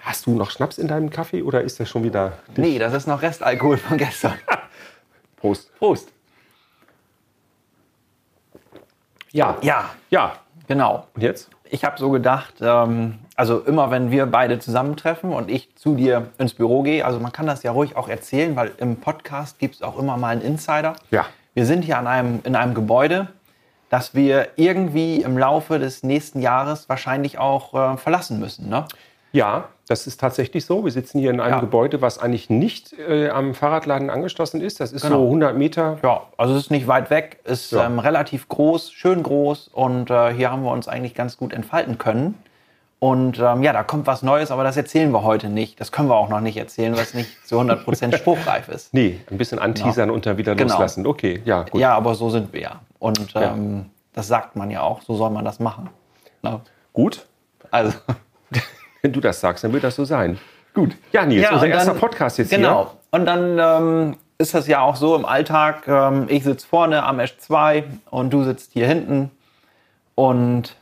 Hast du noch Schnaps in deinem Kaffee oder ist der schon wieder. Nee, das ist noch Restalkohol von gestern. Prost. Prost. Ja. Ja, Ja. genau. Und jetzt? Ich habe so gedacht, ähm, also immer wenn wir beide zusammentreffen und ich zu dir ins Büro gehe, also man kann das ja ruhig auch erzählen, weil im Podcast gibt es auch immer mal einen Insider. Ja. Wir sind hier an einem, in einem Gebäude, das wir irgendwie im Laufe des nächsten Jahres wahrscheinlich auch äh, verlassen müssen. Ne? Ja, das ist tatsächlich so. Wir sitzen hier in einem Ja. Gebäude, was eigentlich nicht äh, am Fahrradladen angeschlossen ist. Das ist Genau. so 100 Meter. Ja, also es ist nicht weit weg, ist Ja. ähm, relativ groß, schön groß und äh, hier haben wir uns eigentlich ganz gut entfalten können. Und ähm, ja, da kommt was Neues, aber das erzählen wir heute nicht. Das können wir auch noch nicht erzählen, weil es nicht zu 100% spruchreif ist. Nee, ein bisschen anteasern und dann wieder Genau. loslassen. Okay, ja, gut. Ja, aber so sind wir ja. Und ähm, das sagt man ja auch, so soll man das machen. Na, Gut. also, Wenn du das sagst, dann wird das so sein. Gut. Ja, Nils, Ja, unser und erster dann- Podcast jetzt Genau. Und dann ähm, ist das ja auch so im Alltag. Ähm, ich sitze vorne am S2 und du sitzt hier hinten. Und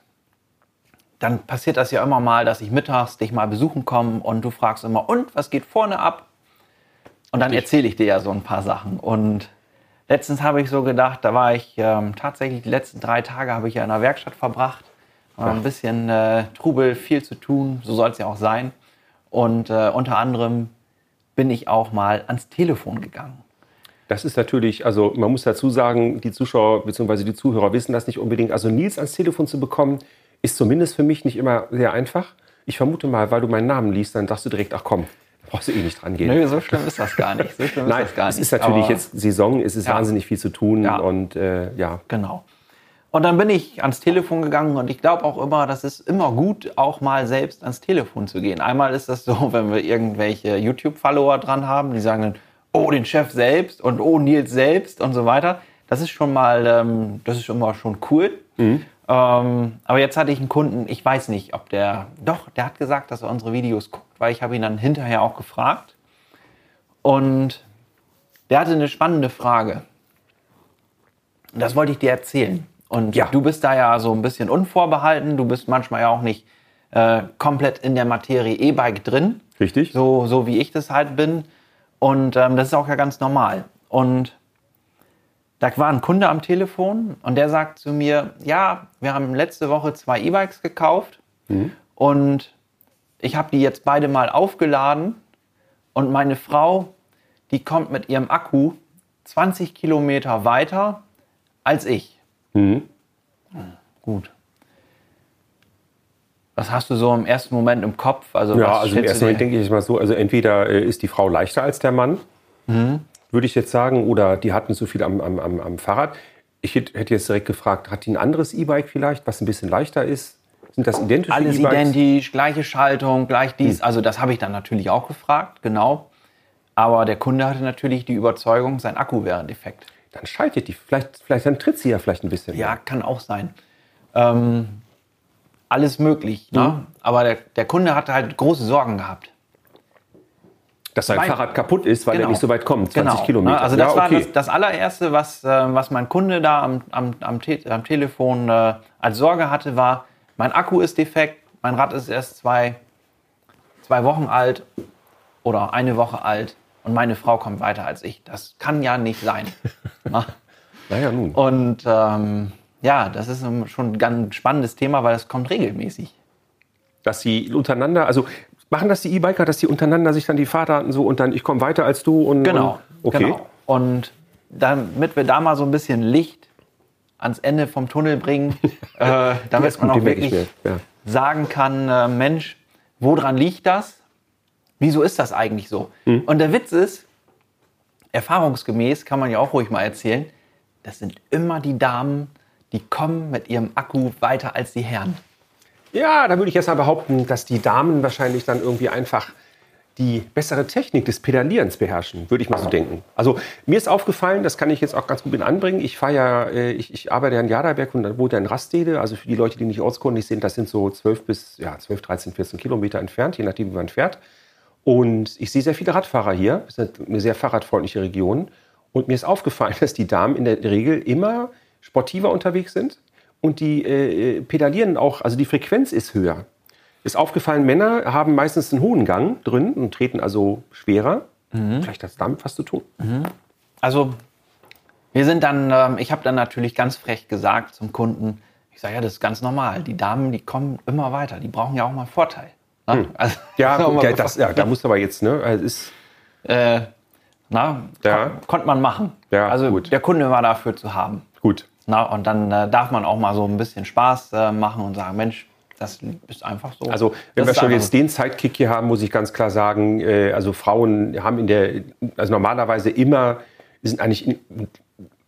dann passiert das ja immer mal, dass ich mittags dich mal besuchen komme und du fragst immer, und was geht vorne ab? Und dann erzähle ich dir ja so ein paar Sachen. Und letztens habe ich so gedacht, da war ich ähm, tatsächlich die letzten drei Tage habe ich ja in der Werkstatt verbracht. War ein bisschen äh, Trubel, viel zu tun, so soll es ja auch sein. Und äh, unter anderem bin ich auch mal ans Telefon gegangen. Das ist natürlich, also man muss dazu sagen, die Zuschauer bzw. die Zuhörer wissen das nicht unbedingt. Also Nils ans Telefon zu bekommen, ist zumindest für mich nicht immer sehr einfach. Ich vermute mal, weil du meinen Namen liest, dann sagst du direkt, ach komm, brauchst du eh nicht dran gehen. Nö, so schlimm ist das gar nicht. So schlimm Nein, ist das gar es nicht. ist natürlich Aber- jetzt Saison, es ist Ja. wahnsinnig viel zu tun Ja. und äh, ja. Genau. Und dann bin ich ans Telefon gegangen und ich glaube auch immer, das ist immer gut, auch mal selbst ans Telefon zu gehen. Einmal ist das so, wenn wir irgendwelche YouTube-Follower dran haben, die sagen dann, oh, den Chef selbst und oh, Nils selbst und so weiter. Das ist schon mal, ähm, das ist immer schon cool. Ähm, aber jetzt hatte ich einen Kunden, ich weiß nicht, ob der, doch, der hat gesagt, dass er unsere Videos guckt, weil ich habe ihn dann hinterher auch gefragt. Und der hatte eine spannende Frage. Das wollte ich dir erzählen. Und Ja. du bist da ja so ein bisschen unvorbehalten. Du bist manchmal ja auch nicht äh, komplett in der Materie E-Bike drin. Richtig? So, so wie ich das halt bin. Und ähm, das ist auch ja ganz normal. Und da war ein Kunde am Telefon und der sagt zu mir, ja, wir haben letzte Woche zwei E-Bikes gekauft und ich habe die jetzt beide mal aufgeladen und meine Frau, die kommt mit ihrem Akku 20 Kilometer weiter als ich. Mhm. Gut. Was hast du so im ersten Moment im Kopf? Also, Ja, also im ersten Moment denke ich mal so, also entweder äh, ist die Frau leichter als der Mann, Mhm. Würde ich jetzt sagen, oder die hat nicht so viel am, am, am, Fahrrad. Ich hätte jetzt direkt gefragt, hat die ein anderes E-Bike vielleicht, was ein bisschen leichter ist? Sind das identische Alles E-Bikes? identisch, gleiche Schaltung, gleich dies. Hm. Also das habe ich dann natürlich auch gefragt, genau. Aber der Kunde hatte natürlich die Überzeugung, sein Akku wäre defekt. Dann schaltet die, vielleicht, vielleicht dann tritt sie ja vielleicht ein bisschen. Ja, kann auch sein. Ähm, alles möglich. Ne? Mhm. Aber der, der Kunde hatte halt große Sorgen gehabt. Dass sein Fahrrad kaputt ist, weil er Genau. nicht so weit kommt, 20 Genau. Kilometer. Also das ja, war okay. das, das allererste, was, äh, was mein Kunde da am, am, am, Te am Telefon äh, als Sorge hatte, war, mein Akku ist defekt, mein Rad ist erst zwei, zwei Wochen alt oder eine Woche alt und meine Frau kommt weiter als ich. Das kann ja nicht sein. Na? Naja, nun. und ähm, ja, das ist ähm, schon ein ganz spannendes Thema, weil das kommt regelmäßig. Dass sie untereinander, also machen das die E-Biker, dass die untereinander sich dann die Fahrdaten so und dann ich komme weiter als du und. Genau. Und, okay. Genau. Und damit wir da mal so ein bisschen Licht ans Ende vom Tunnel bringen, äh, damit man auch wirklich. Ja. sagen kann, äh, Mensch, woran liegt das? Wieso ist das eigentlich so? Hm. Und der Witz ist, erfahrungsgemäß kann man ja auch ruhig mal erzählen, das sind immer die Damen, die kommen mit ihrem Akku weiter als die Herren. Ja, da würde ich jetzt mal behaupten, dass die Damen wahrscheinlich dann irgendwie einfach die bessere Technik des Pedalierens beherrschen, würde ich mal so denken. Also mir ist aufgefallen, das kann ich jetzt auch ganz gut mit anbringen. Ich fahre ja, äh, ich, ich arbeite ja in Jaderberg und dann wohnt er in Rastede. Also für die Leute, die nicht ortskundig sind, das sind so 12 bis ja, 12, 13, 14 Kilometer entfernt, je nachdem, wie man fährt. Und ich sehe sehr viele Radfahrer hier. Es ist eine sehr fahrradfreundliche Region. Und mir ist aufgefallen, dass die Damen in der Regel immer sportiver unterwegs sind und die äh, pedalieren auch, also die Frequenz ist höher. Ist aufgefallen, Männer haben meistens einen hohen Gang drin und treten also schwerer. Vielleicht hat es damit was zu tun. Also wir sind dann, ähm, ich habe dann natürlich ganz frech gesagt zum Kunden, ich sage ja, das ist ganz normal. Die Damen, die kommen immer weiter. Die brauchen ja auch mal Vorteil. Ne? Also, Ja, gut, ja, das, ja, da musst du aber jetzt, ne? Also ist, äh, na, Ja. kon konnte man machen. Ja, also gut. der Kunde war dafür zu haben. gut. Na, und dann äh, darf man auch mal so ein bisschen Spaß äh, machen und sagen, Mensch, das ist einfach so. Also, wenn Das wir schon jetzt den Sidekick hier haben, muss ich ganz klar sagen, äh, also Frauen haben in der, also normalerweise immer, sind eigentlich in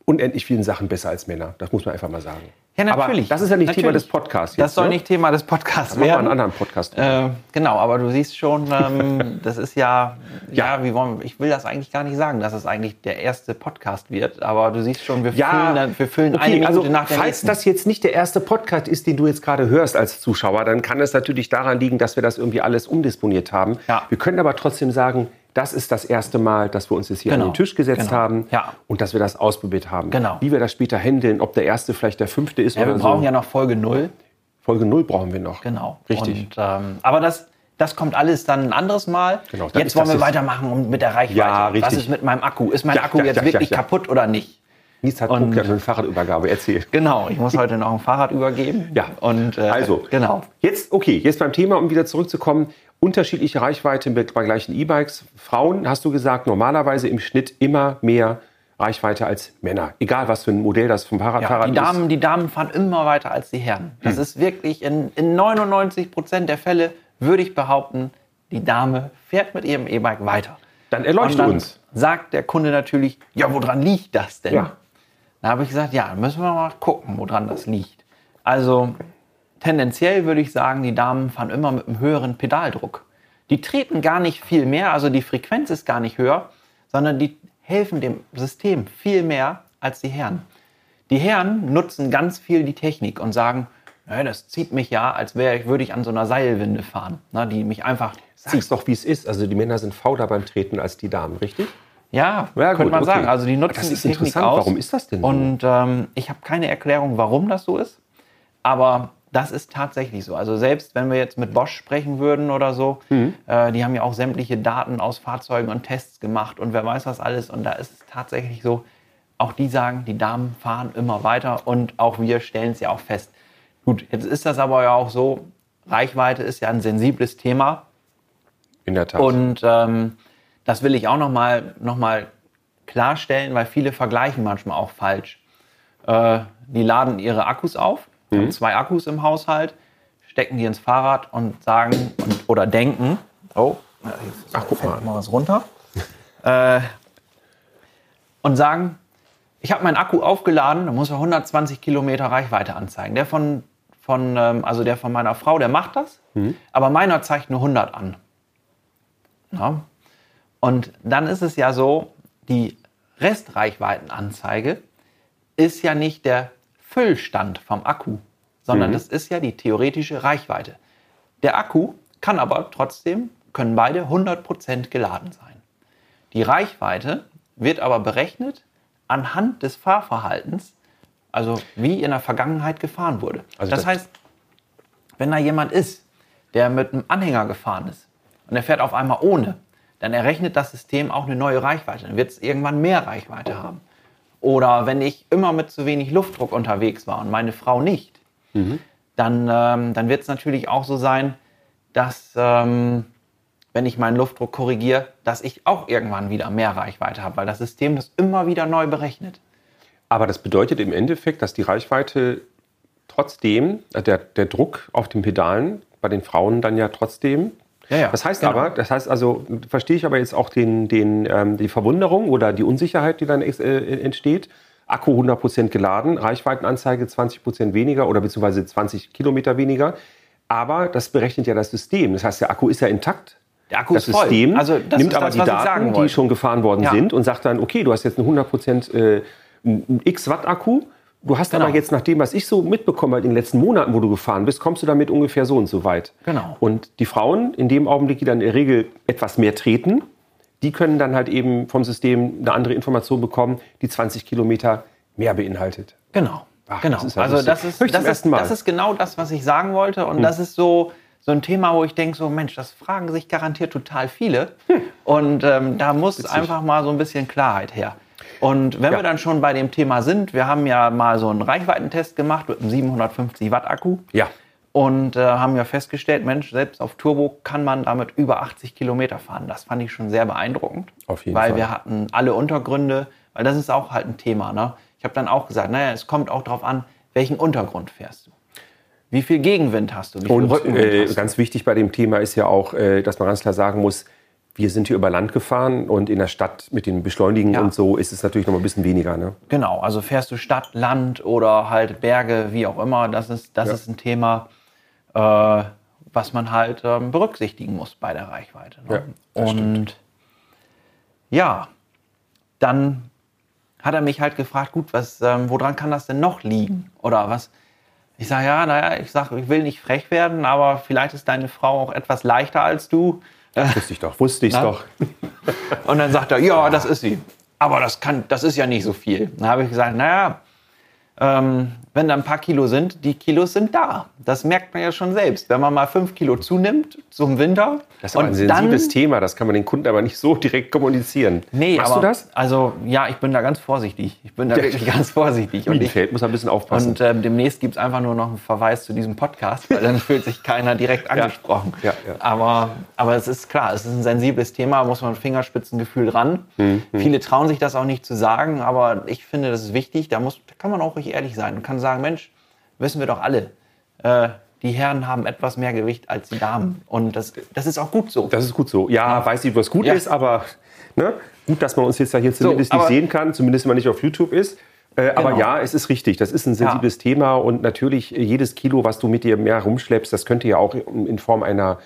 unendlich vielen Sachen besser als Männer. Das muss man einfach mal sagen. Ja, natürlich. Aber das ist ja nicht Thema Natürlich. des Podcasts. Das jetzt, soll ne? nicht Thema des Podcasts Machen wir werden. einen anderen Podcast. Äh, genau, aber du siehst schon, ähm, das ist ja, ja, wie wollen, ich will das eigentlich gar nicht sagen, dass es eigentlich der erste Podcast wird, aber du siehst schon, wir füllen, dann- wir füllen eine okay, Minute also nach der falls nächsten. das jetzt nicht der erste Podcast ist, den du jetzt gerade hörst als Zuschauer, dann kann es natürlich daran liegen, dass wir das irgendwie alles umdisponiert haben. Ja. Wir können aber trotzdem sagen, das ist das erste Mal, dass wir uns jetzt hier Genau, an den Tisch gesetzt genau. haben Ja. und dass wir das ausprobiert haben. Genau. Wie wir das später handeln, ob der erste vielleicht der fünfte ist ja, wir oder brauchen so. ja noch Folge null. Folge 0 brauchen wir noch. Genau. Richtig. Und, ähm, aber das, das kommt alles dann ein anderes Mal. Genau, jetzt wollen wir weitermachen und mit der Reichweite. Ja, Was richtig. ist mit meinem Akku? Ist mein Ja, Akku ja, jetzt wirklich kaputt oder nicht? Nils hat Und- ja, eine Fahrradübergabe. Erzähl. Genau, ich muss heute noch ein Fahrrad übergeben. Ja. Und äh, Also, genau. Jetzt, okay, jetzt beim Thema, um wieder zurückzukommen, unterschiedliche Reichweite bei gleichen E-Bikes. Frauen, hast du gesagt, normalerweise im Schnitt immer mehr Reichweite als Männer. Egal, was für ein Modell das vom Fahrrad, Ja, Fahrrad die, Damen, die Damen fahren immer weiter als die Herren. Das Hm. ist wirklich in, in 99 Prozent der Fälle, würde ich behaupten, die Dame fährt mit ihrem E-Bike weiter. Dann erleuchte Und dann uns. sagt der Kunde natürlich, ja, woran liegt das denn? Ja. Da habe ich gesagt, ja, müssen wir mal gucken, woran das liegt. Also tendenziell würde ich sagen, die Damen fahren immer mit einem höheren Pedaldruck. Die treten gar nicht viel mehr, also die Frequenz ist gar nicht höher, sondern die helfen dem System viel mehr als die Herren. Die Herren nutzen ganz viel die Technik und sagen, naja, das zieht mich ja, als wäre ich, würde ich an so einer Seilwinde fahren, ne, die mich einfach Sag's zieht. doch, wie es ist. Also die Männer sind fauler beim Treten als die Damen, richtig? Ja, Ja, könnte gut, man okay. sagen. Also die nutzen Das ist die Technik interessant. aus. Warum ist das denn so? Und ähm, ich habe keine Erklärung, warum das so ist. Aber das ist tatsächlich so. Also selbst wenn wir jetzt mit Bosch sprechen würden oder so, Mhm. äh, die haben ja auch sämtliche Daten aus Fahrzeugen und Tests gemacht und wer weiß was alles. Und da ist es tatsächlich so, auch die sagen, die Damen fahren immer weiter und auch wir stellen es ja auch fest. Gut, jetzt ist das aber ja auch so, Reichweite ist ja ein sensibles Thema. In der Tat. Und ähm, das will ich auch nochmal noch mal klarstellen, weil viele vergleichen manchmal auch falsch. Äh, die laden ihre Akkus auf, haben zwei Akkus im Haushalt, stecken die ins Fahrrad und sagen und, oder denken, oh, Ach, guck mal. mal was runter. äh, und sagen, ich habe meinen Akku aufgeladen, da muss er 120 Kilometer Reichweite anzeigen. Der von, von, ähm, also der von meiner Frau, der macht das, aber meiner zeigt nur 100 an. Ja. Und dann ist es ja so, die Restreichweitenanzeige ist ja nicht der Füllstand vom Akku, sondern das ist ja die theoretische Reichweite. Der Akku kann aber trotzdem, können beide 100% geladen sein. Die Reichweite wird aber berechnet anhand des Fahrverhaltens, also wie in der Vergangenheit gefahren wurde. Also das das- heißt, wenn da jemand ist, der mit einem Anhänger gefahren ist und er fährt auf einmal ohne, dann errechnet das System auch eine neue Reichweite. Dann wird es irgendwann mehr Reichweite haben. Oder wenn ich immer mit zu wenig Luftdruck unterwegs war und meine Frau nicht, dann, ähm, dann wird es natürlich auch so sein, dass ähm, wenn ich meinen Luftdruck korrigiere, dass ich auch irgendwann wieder mehr Reichweite habe, weil das System das immer wieder neu berechnet. Aber das bedeutet im Endeffekt, dass die Reichweite trotzdem, äh, der, der Druck auf den Pedalen bei den Frauen dann ja trotzdem. Ja, ja, das heißt genau. aber, das heißt also, verstehe ich aber jetzt auch den, den, ähm, die Verwunderung oder die Unsicherheit, die dann äh, entsteht. Akku 100% geladen, Reichweitenanzeige 20% weniger oder beziehungsweise 20 Kilometer weniger. Aber das berechnet ja das System. Das heißt, der Akku ist ja intakt. Der Akku das ist voll. System Also das nimmt aber das, die Daten, die schon gefahren worden Ja. sind und sagt dann, okay, du hast jetzt einen 100% äh, einen x Watt Akku. Du hast Genau. aber jetzt nach dem, was ich so mitbekommen habe in den letzten Monaten, wo du gefahren bist, kommst du damit ungefähr so und so weit. Genau. Und die Frauen, in dem Augenblick, die dann in der Regel etwas mehr treten, die können dann halt eben vom System eine andere Information bekommen, die 20 Kilometer mehr beinhaltet. Genau. Ach, genau. das ist ja also das ist, das, ist. Hm. das ist genau das, was ich sagen wollte. Und das ist so, so ein Thema, wo ich denke, so Mensch, das fragen sich garantiert total viele. Und ähm, da muss Hm. Witzig. einfach mal so ein bisschen Klarheit her. Und wenn Ja. wir dann schon bei dem Thema sind, wir haben ja mal so einen Reichweitentest gemacht mit einem 750 Watt Akku. Ja. Und äh, haben ja festgestellt, Mensch, selbst auf Turbo kann man damit über 80 Kilometer fahren. Das fand ich schon sehr beeindruckend. Auf jeden weil Fall. wir hatten alle Untergründe, weil das ist auch halt ein Thema. Ne? Ich habe dann auch gesagt, naja, es kommt auch darauf an, welchen Untergrund fährst du. Wie viel Gegenwind hast du? Wie viel Und Rückenwind äh, hast du? ganz wichtig bei dem Thema ist ja auch, äh, dass man ganz klar sagen muss, wir sind hier über Land gefahren und in der Stadt mit den Beschleunigen Ja. und so ist es natürlich noch mal ein bisschen weniger. Ne? Genau, also fährst du Stadt, Land oder halt Berge, wie auch immer, das ist, das Ja. ist ein Thema, äh, was man halt ähm, berücksichtigen muss bei der Reichweite. Ne? Ja, Und ja, dann hat er mich halt gefragt, gut, was, ähm, woran kann das denn noch liegen? Oder was? Ich sage, ja, naja, ich sage, ich will nicht frech werden, aber vielleicht ist deine Frau auch etwas leichter als du. Wusste ich doch, wusste ich doch. Und dann sagt er, ja, das ist sie. Aber das, kann, das ist ja nicht so viel. Dann habe ich gesagt, naja, ähm, wenn da ein paar Kilo sind, die Kilos sind da. Das merkt man ja schon selbst. Wenn man mal fünf Kilo zunimmt zum Winter Das ist aber ein sensibles Thema, das kann man den Kunden aber nicht so direkt kommunizieren. Nee, Machst aber, du das? Also ja, ich bin da ganz vorsichtig. Ich bin da Ja. wirklich ganz vorsichtig. Und, ich, muss ein bisschen aufpassen. und ähm, demnächst gibt es einfach nur noch einen Verweis zu diesem Podcast, weil dann fühlt sich keiner direkt angesprochen. Ja, ja. Aber, aber es ist klar, es ist ein sensibles Thema, muss man Fingerspitzengefühl dran. Mhm, Viele trauen sich das auch nicht zu sagen, aber ich finde, das ist wichtig. Da, muss, da kann man auch ruhig ehrlich sein und kann sagen, Mensch, wissen wir doch alle, äh, die Herren haben etwas mehr Gewicht als die Damen. Und das, das ist auch gut so. Das ist gut so. Ja, weiß nicht, was gut Ja. ist, aber ne, gut, dass man uns jetzt ja hier zumindest aber- nicht sehen kann, zumindest wenn man nicht auf YouTube ist. Äh, Aber Genau. ja, es ist richtig. Das ist ein sensibles Thema und natürlich äh, jedes Kilo, was du mit dir mehr rumschleppst, das könnte ja auch in Form einer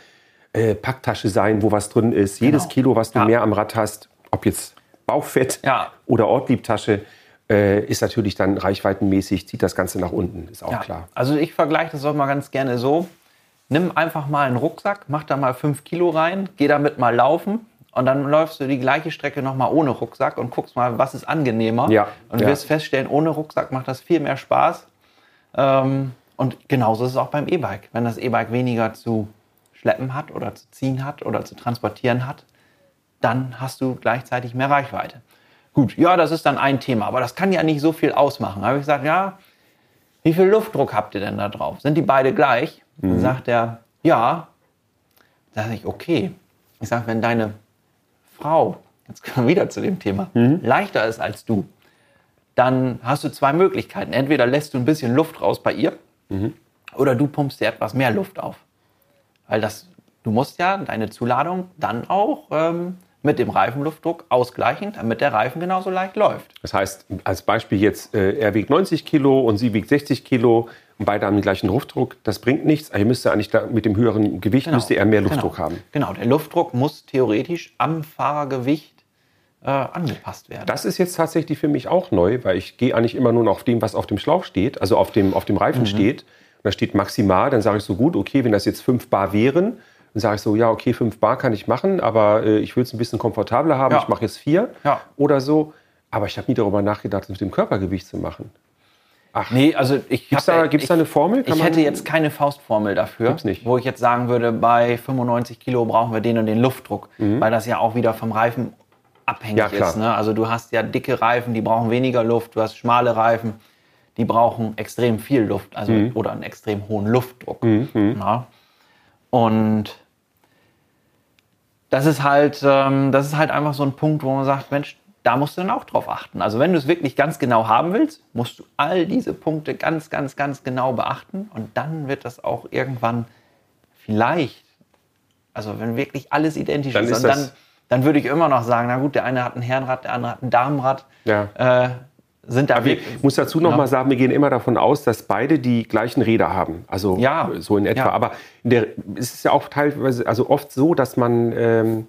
äh, Packtasche sein, wo was drin ist. Jedes Genau. Kilo, was du Ja. mehr am Rad hast, ob jetzt Bauchfett Ja. oder Ortliebtasche, ist natürlich dann reichweitenmäßig, zieht das Ganze nach unten, ist auch Ja, klar. Also ich vergleiche das auch mal ganz gerne so. Nimm einfach mal einen Rucksack, mach da mal fünf Kilo rein, geh damit mal laufen und dann läufst du die gleiche Strecke nochmal ohne Rucksack und guckst mal, was ist angenehmer. Ja, Und ja. wirst feststellen, ohne Rucksack macht das viel mehr Spaß. Ähm, und genauso ist es auch beim E-Bike. Wenn das E-Bike weniger zu schleppen hat oder zu ziehen hat oder zu transportieren hat, dann hast du gleichzeitig mehr Reichweite. Gut, ja, das ist dann ein Thema, aber das kann ja nicht so viel ausmachen. Da habe ich gesagt, ja, wie viel Luftdruck habt ihr denn da drauf? Sind die beide gleich? Dann sagt er, ja. Da sage ich, okay. Ich sage, wenn deine Frau, jetzt kommen wir wieder zu dem Thema, leichter ist als du, dann hast du zwei Möglichkeiten. Entweder lässt du ein bisschen Luft raus bei ihr oder du pumpst dir etwas mehr Luft auf. Weil das, du musst ja deine Zuladung dann auch ähm, mit dem Reifenluftdruck ausgleichen, damit der Reifen genauso leicht läuft. Das heißt, als Beispiel jetzt, äh, er wiegt 90 Kilo und sie wiegt 60 Kilo und beide haben den gleichen Luftdruck. Das bringt nichts. Er müsste eigentlich da, mit dem höheren Gewicht müsste er mehr Luftdruck genau. haben. Genau, der Luftdruck muss theoretisch am Fahrergewicht äh, angepasst werden. Das ist jetzt tatsächlich für mich auch neu, weil ich gehe eigentlich immer nur noch auf dem, was auf dem Schlauch steht, also auf dem, auf dem Reifen Mhm. steht. Und da steht maximal, dann sage ich so gut, okay, wenn das jetzt 5 Bar wären, dann sage ich so, ja, okay, 5 Bar kann ich machen, aber äh, ich will es ein bisschen komfortabler haben, Ja. ich mache jetzt 4 Ja. oder so. Aber ich habe nie darüber nachgedacht, das mit dem Körpergewicht zu machen. nee, also ich Gibt's da- gibt's ich, da eine Formel? Kann ich hätte jetzt keine Faustformel dafür, Gibt's nicht. wo ich jetzt sagen würde, bei 95 Kilo brauchen wir den und den Luftdruck, weil das ja auch wieder vom Reifen abhängig Mhm. Ja, ist. Ne? Also du hast ja dicke Reifen, die brauchen weniger Luft, du hast schmale Reifen, die brauchen extrem viel Luft, also Mhm. oder einen extrem hohen Luftdruck. Ja? Und das ist halt, ähm, das ist halt einfach so ein Punkt, wo man sagt, Mensch, da musst du dann auch drauf achten. Also wenn du es wirklich ganz genau haben willst, musst du all diese Punkte ganz, ganz, ganz genau beachten und dann wird das auch irgendwann vielleicht, also wenn wirklich alles identisch Dann ist, ist dann, dann würde ich immer noch sagen, na gut, der eine hat ein Herrenrad, der andere hat ein Damenrad. Ja. Äh, sind da Ich wirklich, muss dazu noch Ja. mal sagen, wir gehen immer davon aus, dass beide die gleichen Räder haben. Also Ja. so in etwa. Ja. Aber in der, es ist ja auch teilweise, also oft so, dass man ähm,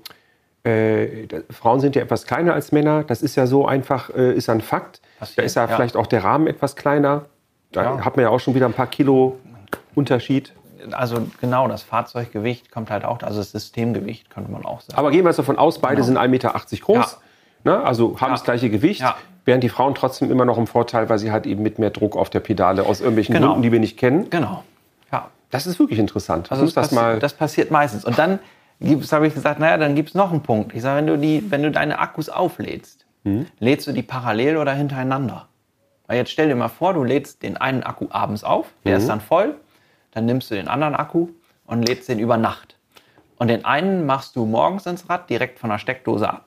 äh, da- Frauen sind ja etwas kleiner als Männer. Das ist ja so einfach, äh, ist ein Fakt. Passiert, da ist ja, ja. vielleicht auch der Rahmen etwas kleiner. Da Ja. hat man ja auch schon wieder ein paar Kilo Unterschied. also genau, das Fahrzeuggewicht kommt halt auch, also das Systemgewicht könnte man auch sagen. Aber gehen wir jetzt davon aus, beide sind 1,80 Meter groß. Ne? Also haben Ja. das gleiche Gewicht. Ja. Während die Frauen trotzdem immer noch im Vorteil, weil sie halt eben mit mehr Druck auf der Pedale aus irgendwelchen Genau. Gründen, die wir nicht kennen. Genau. Ja. Das ist wirklich interessant. Also das, das mal. das passiert meistens. Und dann habe ich gesagt, naja, dann gibt es noch einen Punkt. Ich sage, wenn du, die, wenn du deine Akkus auflädst, Mhm. lädst du die parallel oder hintereinander? Weil jetzt stell dir mal vor, du lädst den einen Akku abends auf, der Mhm. ist dann voll, dann nimmst du den anderen Akku und lädst den über Nacht. Und den einen machst du morgens ins Rad, direkt von der Steckdose ab.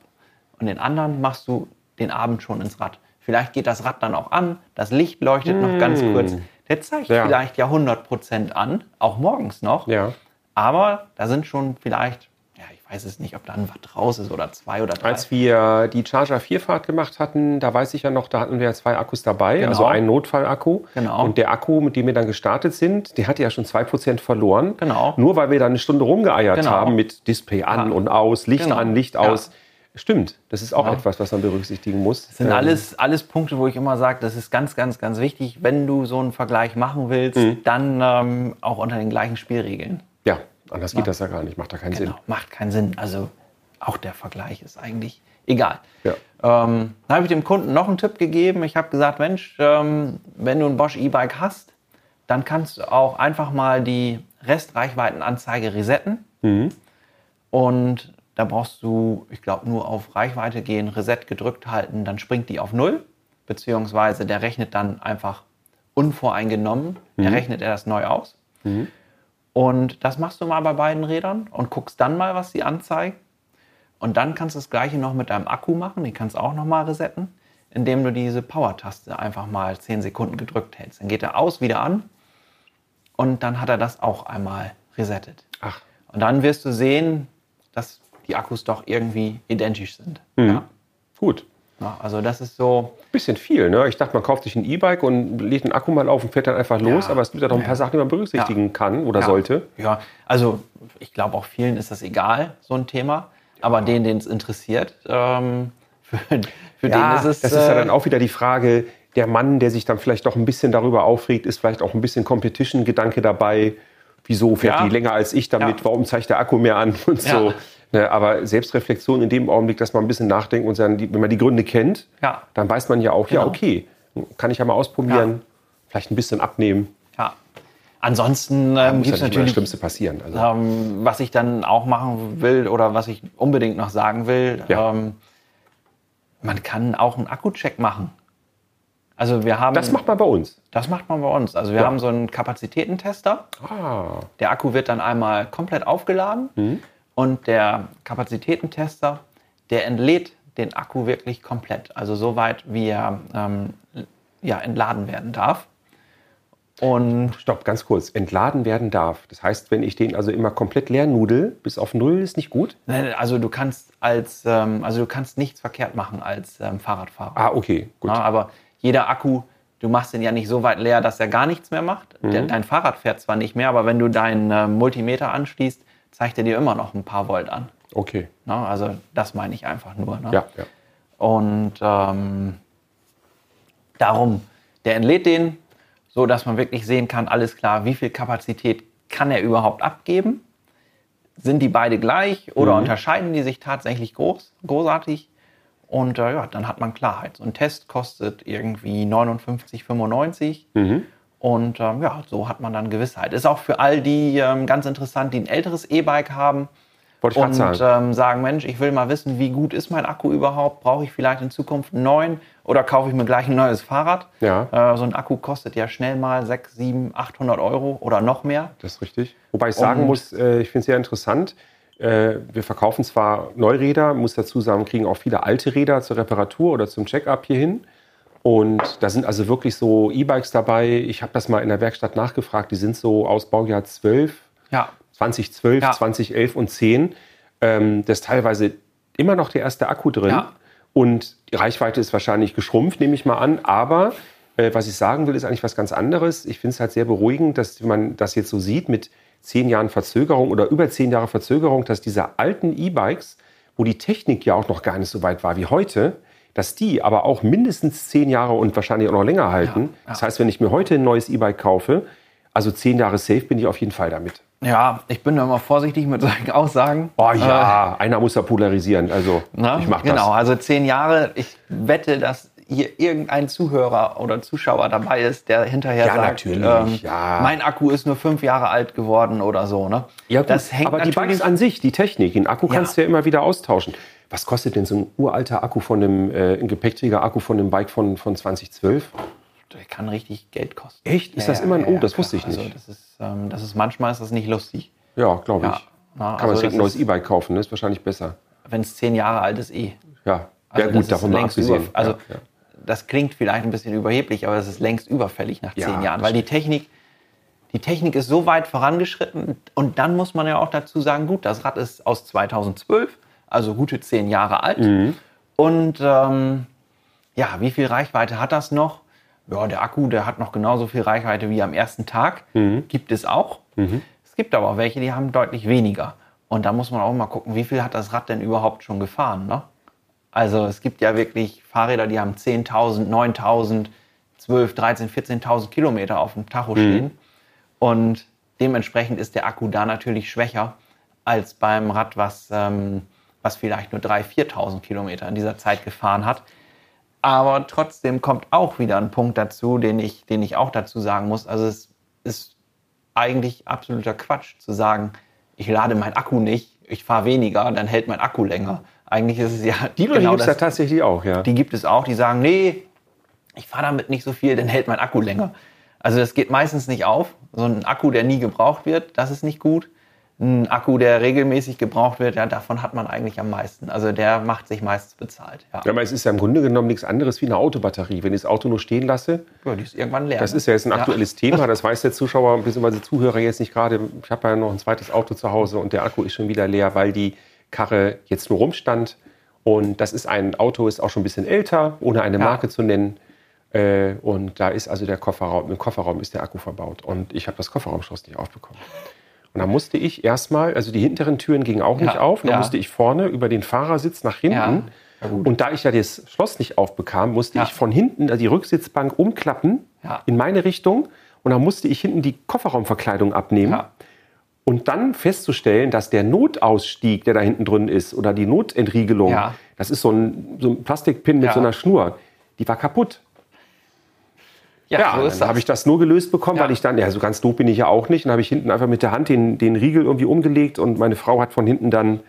Und den anderen machst du den Abend schon ins Rad. Vielleicht geht das Rad dann auch an, das Licht leuchtet noch ganz kurz. Der zeigt Ja. vielleicht ja 100% an, auch morgens noch. ja. Aber da sind schon vielleicht, ja, ich weiß es nicht, ob da ein Watt raus ist oder zwei oder drei. Als wir die Charger 4-Fahrt gemacht hatten, da weiß ich ja noch, da hatten wir ja zwei Akkus dabei, Genau. also einen Notfallakku. Genau. Und der Akku, mit dem wir dann gestartet sind, der hatte ja schon 2% verloren. Genau. Nur weil wir da eine Stunde rumgeeiert Genau. haben mit Display an Ja. und aus, Licht Genau. an, Licht aus. Stimmt, das ist auch Ja. etwas, was man berücksichtigen muss. Das sind Ähm, alles, alles Punkte, wo ich immer sage, das ist ganz, ganz, ganz wichtig, wenn du so einen Vergleich machen willst, Mhm. dann ähm, auch unter den gleichen Spielregeln. Ja, anders geht das ja gar nicht, macht da keinen Genau, Sinn. macht keinen Sinn. Also auch der Vergleich ist eigentlich egal. Ja. Ähm, dann habe ich dem Kunden noch einen Tipp gegeben. Ich habe gesagt, Mensch, ähm, wenn du ein Bosch E-Bike hast, dann kannst du auch einfach mal die Restreichweitenanzeige resetten. Und da brauchst du, ich glaube, nur auf Reichweite gehen, Reset gedrückt halten, dann springt die auf Null. Beziehungsweise der rechnet dann einfach unvoreingenommen, der rechnet er das neu aus. Und das machst du mal bei beiden Rädern und guckst dann mal, was sie anzeigen. Und dann kannst du das gleiche noch mit deinem Akku machen, den kannst du auch noch mal resetten, indem du diese Power-Taste einfach mal 10 Sekunden gedrückt hältst. Dann geht er aus, wieder an und dann hat er das auch einmal resettet. Ach, Und dann wirst du sehen, dass die Akkus doch irgendwie identisch sind. Mhm. Ja. gut. Ja, also das ist so, Bisschen viel, ne? Ich dachte, man kauft sich ein E-Bike und lädt den Akku mal auf und fährt dann einfach los, Ja. aber es gibt ja noch ein paar. Sachen, die man berücksichtigen kann oder sollte. Ja, also ich glaube auch vielen ist das egal, so ein Thema. Aber denen, denen es interessiert, ähm, für, für den ist es. das ist ja äh, dann auch wieder die Frage, der Mann, der sich dann vielleicht doch ein bisschen darüber aufregt, ist vielleicht auch ein bisschen Competition-Gedanke dabei. Wieso fährt Ja. die länger als ich damit? Ja. Warum zeigt der Akku mehr an und Ja. so? Ne, aber Selbstreflexion in dem Augenblick, dass man ein bisschen nachdenkt und sagen, die, wenn man die Gründe kennt, Ja. dann weiß man ja auch, ja, Genau. okay, kann ich ja mal ausprobieren, vielleicht ein bisschen abnehmen. ja. Ansonsten ähm, Muss ja gibt es nicht immer das natürlich Schlimmste passieren. Also, Ähm, was ich dann auch machen will oder was ich unbedingt noch sagen will, Ja. ähm, man kann auch einen Akku-Check machen. Also wir haben, das macht man bei uns. das macht man bei uns. Also wir Ja. haben so einen Kapazitätentester. Ah, Der Akku wird dann einmal komplett aufgeladen Mhm. Und der Kapazitätentester, der entlädt den Akku wirklich komplett. Also so weit, wie er ähm, ja, entladen werden darf. Und stopp, ganz kurz. Entladen werden darf. Das heißt, wenn ich den also immer komplett leer nudel, bis auf Null ist nicht gut? Nein, Also du kannst als, ähm, also du kannst nichts verkehrt machen als ähm, Fahrradfahrer. Ah, okay, gut. Ja, aber jeder Akku, du machst den ja nicht so weit leer, dass er gar nichts mehr macht. Mhm. Dein Fahrrad fährt zwar nicht mehr, aber wenn du deinen ähm, Multimeter anschließt, zeigt er dir immer noch ein paar Volt an. Okay, Ne? Also das meine ich einfach nur. Ne? ja, ja. Und ähm, darum, der entlädt den, so dass man wirklich sehen kann, alles klar, wie viel Kapazität kann er überhaupt abgeben? Sind die beide gleich oder unterscheiden die sich tatsächlich groß, großartig? Und äh, ja, dann hat man Klarheit. So ein Test kostet irgendwie 59,95. Und ähm, ja, so hat man dann Gewissheit. Ist auch für all die ähm, ganz interessant, die ein älteres E-Bike haben, Wollte ich und sagen. ähm, sagen, Mensch, ich will mal wissen, wie gut ist mein Akku überhaupt? Brauche ich vielleicht in Zukunft einen neuen oder kaufe ich mir gleich ein neues Fahrrad? Ja. Äh, so ein Akku kostet ja schnell mal 6, 7, 800 Euro oder noch mehr. Das ist richtig. Wobei ich sagen Und- muss, äh, ich finde es sehr interessant. Äh, wir verkaufen zwar Neuräder, muss dazu sagen, kriegen auch viele alte Räder zur Reparatur oder zum Check-up hierhin. Und da sind also wirklich so E-Bikes dabei. Ich habe das mal in der Werkstatt nachgefragt. Die sind so aus Baujahr 12, Ja, 2012, Ja. 2011 und 10. Ähm, da ist teilweise immer noch der erste Akku drin. Ja. Und die Reichweite ist wahrscheinlich geschrumpft, nehme ich mal an. Aber äh, was ich sagen will, ist eigentlich was ganz anderes. Ich finde es halt sehr beruhigend, dass man das jetzt so sieht mit zehn Jahren Verzögerung oder über zehn Jahre Verzögerung, dass diese alten E-Bikes, wo die Technik ja auch noch gar nicht so weit war wie heute, dass die aber auch mindestens zehn Jahre und wahrscheinlich auch noch länger halten. Ja, ja. Das heißt, wenn ich mir heute ein neues E-Bike kaufe, also zehn Jahre safe bin ich auf jeden Fall damit. ja, ich bin da immer vorsichtig mit solchen Aussagen. Oh ja, einer muss ja polarisieren. Also Ne? ich mache genau, das. also zehn Jahre. Ich wette, dass hier irgendein Zuhörer oder Zuschauer dabei ist, der hinterher Ja, sagt, natürlich, ähm, ja. mein Akku ist nur fünf Jahre alt geworden oder so. Ne? Ja, gut, das hängt aber die Bikes an sich, die Technik, den Akku Ja. kannst du ja immer wieder austauschen. Was kostet denn so ein uralter Akku von einem, äh, ein Gepäckträger-Akku von einem Bike von, von 2012? Der kann richtig Geld kosten. Echt? Ist das immer ein- oh, das wusste ich klar. nicht. Also das ist, ähm, das ist manchmal ist das nicht lustig. Ja, glaube ich. Ja. Na, Kann man also sich ein das neues E-Bike kaufen, ne? ist wahrscheinlich besser. Wenn es zehn Jahre alt ist, eh. Ja, Also ja das gut, davon mal längst abgesehen. Über, also ja, ja. das klingt vielleicht ein bisschen überheblich, aber es ist längst überfällig nach Ja, zehn Jahren, das weil die Technik, die Technik ist so weit vorangeschritten und dann muss man ja auch dazu sagen, gut, das Rad ist aus 2012, also gute zehn Jahre alt Mhm. und ähm, ja, wie viel Reichweite hat das noch? Ja, der Akku, der hat noch genauso viel Reichweite wie am ersten Tag. Mhm. Gibt es auch. Es gibt aber auch welche, die haben deutlich weniger. Und da muss man auch mal gucken, wie viel hat das Rad denn überhaupt schon gefahren. Ne? Also es gibt ja wirklich Fahrräder, die haben 10.000, 9.000, 12, 13, 14.000 Kilometer auf dem Tacho stehen. Und dementsprechend ist der Akku da natürlich schwächer als beim Rad, was, ähm, was vielleicht nur 3.000, 4.000 Kilometer in dieser Zeit gefahren hat. Aber trotzdem kommt auch wieder ein Punkt dazu, den ich, den ich auch dazu sagen muss. Also es ist eigentlich absoluter Quatsch zu sagen, ich lade meinen Akku nicht, ich fahre weniger, dann hält mein Akku länger. Eigentlich ist es ja Die genau gibt es ja tatsächlich auch, ja. Die gibt es auch, die sagen, nee, ich fahre damit nicht so viel, dann hält mein Akku länger. Also das geht meistens nicht auf. So ein Akku, der nie gebraucht wird, das ist nicht gut. Ein Akku, der regelmäßig gebraucht wird, ja, davon hat man eigentlich am meisten. Also der macht sich meistens bezahlt. Ja. Ja, aber es ist ja im Grunde genommen nichts anderes wie eine Autobatterie. Wenn ich das Auto nur stehen lasse, Ja, die ist irgendwann leer. das ne? ist ja jetzt ein Ja. aktuelles Thema, das weiß der Zuschauer bzw. Zuhörer jetzt nicht gerade. Ich habe ja noch ein zweites Auto zu Hause und der Akku ist schon wieder leer, weil die Karre jetzt nur rumstand. Und das ist ein Auto, ist auch schon ein bisschen älter, ohne eine Ja. Marke zu nennen. Äh, Und da ist also der Kofferraum, im Kofferraum ist der Akku verbaut. Und ich habe das Kofferraumschloss nicht aufbekommen. Und dann musste ich erstmal, also die hinteren Türen gingen auch nicht Ja, auf, dann ja. musste ich vorne über den Fahrersitz nach hinten. Ja, und da ich ja das Schloss nicht aufbekam, musste ich von hinten die Rücksitzbank umklappen in meine Richtung. Und dann musste ich hinten die Kofferraumverkleidung abnehmen. Und dann festzustellen, dass der Notausstieg, der da hinten drin ist, oder die Notentriegelung, Ja. das ist so ein, so ein Plastikpin mit so einer Schnur, die war kaputt. Ja, so ist dann habe ich das nur gelöst bekommen, Ja. weil ich dann, ja, so ganz doof bin ich ja auch nicht. Dann habe ich hinten einfach mit der Hand den, den Riegel irgendwie umgelegt und meine Frau hat von hinten dann,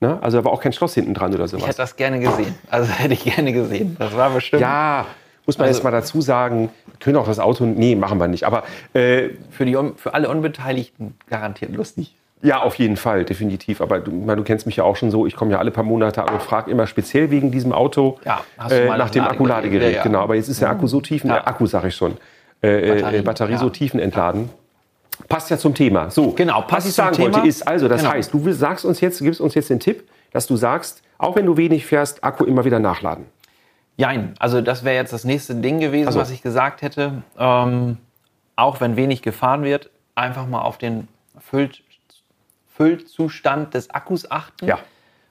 ne, also da war auch kein Schloss hinten dran oder Ich sowas. hätte das gerne gesehen. Also hätte ich gerne gesehen. Das war bestimmt Ja, muss man Also- jetzt mal dazu sagen, können auch das Auto, nee, machen wir nicht. Aber äh, für, die, für alle Unbeteiligten garantiert lustig. Ja, auf jeden Fall, definitiv. Aber du, meine, du kennst mich ja auch schon so, ich komme ja alle paar Monate an und frage immer speziell wegen diesem Auto Ja, hast du äh, nach dem Ladegerät? Akkuladegerät. Ja, ja. Genau, aber jetzt ist der Akku so tief, Ja. der Akku sage ich schon, äh, Batterie, Batterie, äh, Batterie so tiefenentladen. Passt ja zum Thema. So, Genau, passt was ich sagen Thema. wollte ist, also das Genau. heißt, du sagst uns jetzt, gibst uns jetzt den Tipp, dass du sagst, auch wenn du wenig fährst, Akku immer wieder nachladen. Jein, also das wäre jetzt das nächste Ding gewesen, Also- was ich gesagt hätte. Ähm, auch wenn wenig gefahren wird, einfach mal auf den Füll Füllzustand des Akkus achten. Ja.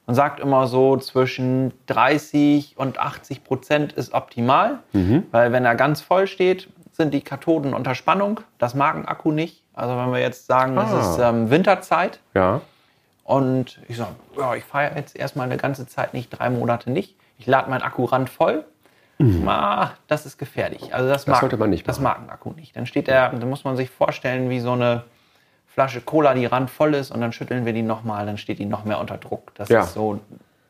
Man sagt immer so, zwischen 30 und 80 Prozent ist optimal, Mhm. weil wenn er ganz voll steht, sind die Kathoden unter Spannung. Das mag ein Akku nicht. Also wenn wir jetzt sagen, Ah. es ist ähm, Winterzeit, Ja. und ich sage, ja, ich fahre jetzt erstmal eine ganze Zeit nicht, drei Monate nicht. Ich lade meinen Akku randvoll. Ah, das ist gefährlich. Also das, mag, Mhm. sollte man nicht Das machen. mag ein Akku nicht. Dann steht der, dann muss man sich vorstellen, wie so eine Flasche Cola, die randvoll ist und dann schütteln wir die nochmal, dann steht die noch mehr unter Druck. Das Ja. ist so,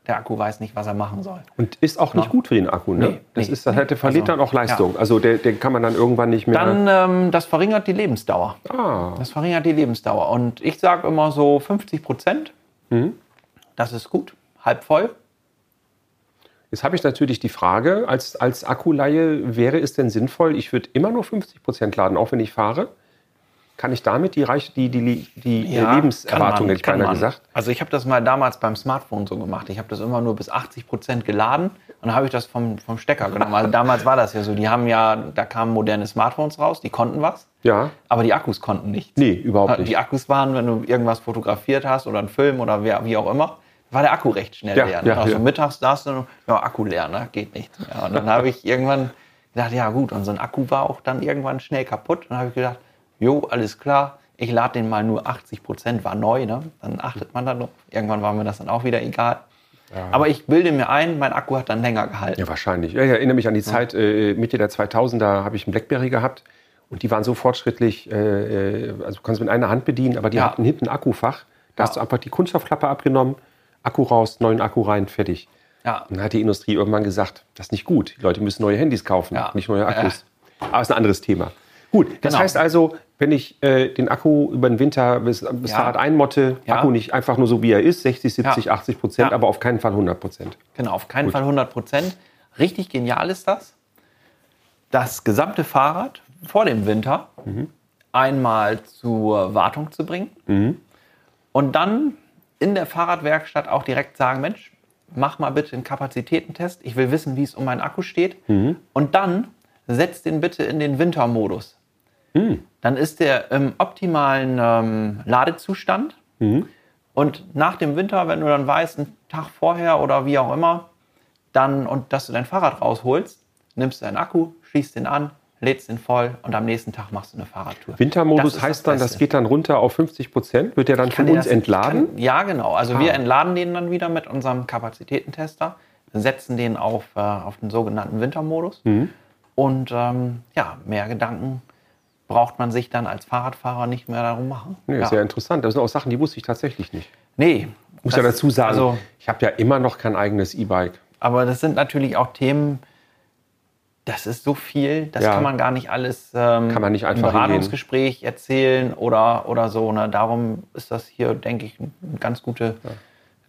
der Akku weiß nicht, was er machen soll. Und ist auch nicht Ja. gut für den Akku, ne? Nee, das nee, ist, das der verliert Also, dann auch Leistung. Also der, der kann man dann irgendwann nicht mehr. Dann, ähm, das verringert die Lebensdauer. ah, Das verringert die Lebensdauer. Und ich sage immer so 50 Prozent. Mhm. Das ist gut. Halb voll. Jetzt habe ich natürlich die Frage, als, als Akkuleihe, wäre es denn sinnvoll, ich würde immer nur 50 Prozent laden, auch wenn ich fahre? Kann ich damit die, Reich, die, die, die Ja, Lebenserwartung, hätte man. gesagt? Also ich habe das mal damals beim Smartphone so gemacht. Ich habe das immer nur bis 80 Prozent geladen und dann habe ich das vom, vom Stecker genommen. Also damals war das ja so. Die haben ja, da kamen moderne Smartphones raus, die konnten was, Ja. aber die Akkus konnten nichts. Nee, überhaupt nicht. Die Akkus waren, wenn du irgendwas fotografiert hast oder einen Film oder wer, wie auch immer, war der Akku recht schnell Ja, leer. ja, ne? also ja. mittags da du, ja, Akku leer, ne? geht nicht mehr. Und dann habe ich irgendwann gedacht, ja gut, und so ein Akku war auch dann irgendwann schnell kaputt. Und dann habe ich gedacht, jo, alles klar, ich lade den mal nur 80 Prozent, war neu, ne? Dann achtet man da noch. Irgendwann war mir das dann auch wieder egal. Aber ich bilde mir ein, mein Akku hat dann länger gehalten. Ja, wahrscheinlich. Ja, ich erinnere mich an die Zeit äh, Mitte der 2000er habe ich einen Blackberry gehabt und die waren so fortschrittlich, äh, äh, also du kannst mit einer Hand bedienen, aber die Ja. hatten hinten ein Akkufach. Da Ja. hast du einfach die Kunststoffklappe abgenommen, Akku raus, neuen Akku rein, fertig. Ja. Und dann hat die Industrie irgendwann gesagt, das ist nicht gut. Die Leute müssen neue Handys kaufen, Ja. nicht neue Akkus. Aber ist ein anderes Thema. Gut, das Genau. heißt also, wenn ich äh, den Akku über den Winter bis, bis Ja. Fahrrad einmotte, Ja. Akku nicht einfach nur so wie er ist, 60, 70, Ja. 80 Prozent, aber auf keinen Fall 100 Prozent. Genau, auf keinen Fall 100 Prozent. Richtig genial ist das, das gesamte Fahrrad vor dem Winter einmal zur Wartung zu bringen und dann in der Fahrradwerkstatt auch direkt sagen, Mensch, mach mal bitte einen Kapazitätentest. Ich will wissen, wie es um meinen Akku steht. Und dann setz den bitte in den Wintermodus. Dann ist der im optimalen ähm, Ladezustand. Und nach dem Winter, wenn du dann weißt, einen Tag vorher oder wie auch immer, dann und dass du dein Fahrrad rausholst, nimmst du deinen Akku, schließt den an, lädst den voll und am nächsten Tag machst du eine Fahrradtour. Wintermodus Das heißt dann, das Beste. geht dann runter auf 50 Prozent. Wird der dann von uns das- entladen? Kann, ja, genau. Also wir Ah. entladen den dann wieder mit unserem Kapazitätentester, setzen den auf, äh, auf den sogenannten Wintermodus. Mhm. Und ähm, ja, mehr Gedanken braucht man sich dann als Fahrradfahrer nicht mehr darum machen. Nee, ja. Sehr interessant. Das sind auch Sachen, die wusste ich tatsächlich nicht. Nee. Ich muss ja dazu sagen, Also, ich habe ja immer noch kein eigenes E-Bike. aber das sind natürlich auch Themen, das ist so viel, das Ja. kann man gar nicht alles ähm, Kann man nicht einfach im Beratungsgespräch erzählen oder, oder so. Ne? Darum ist das hier, denke ich, eine ganz gute,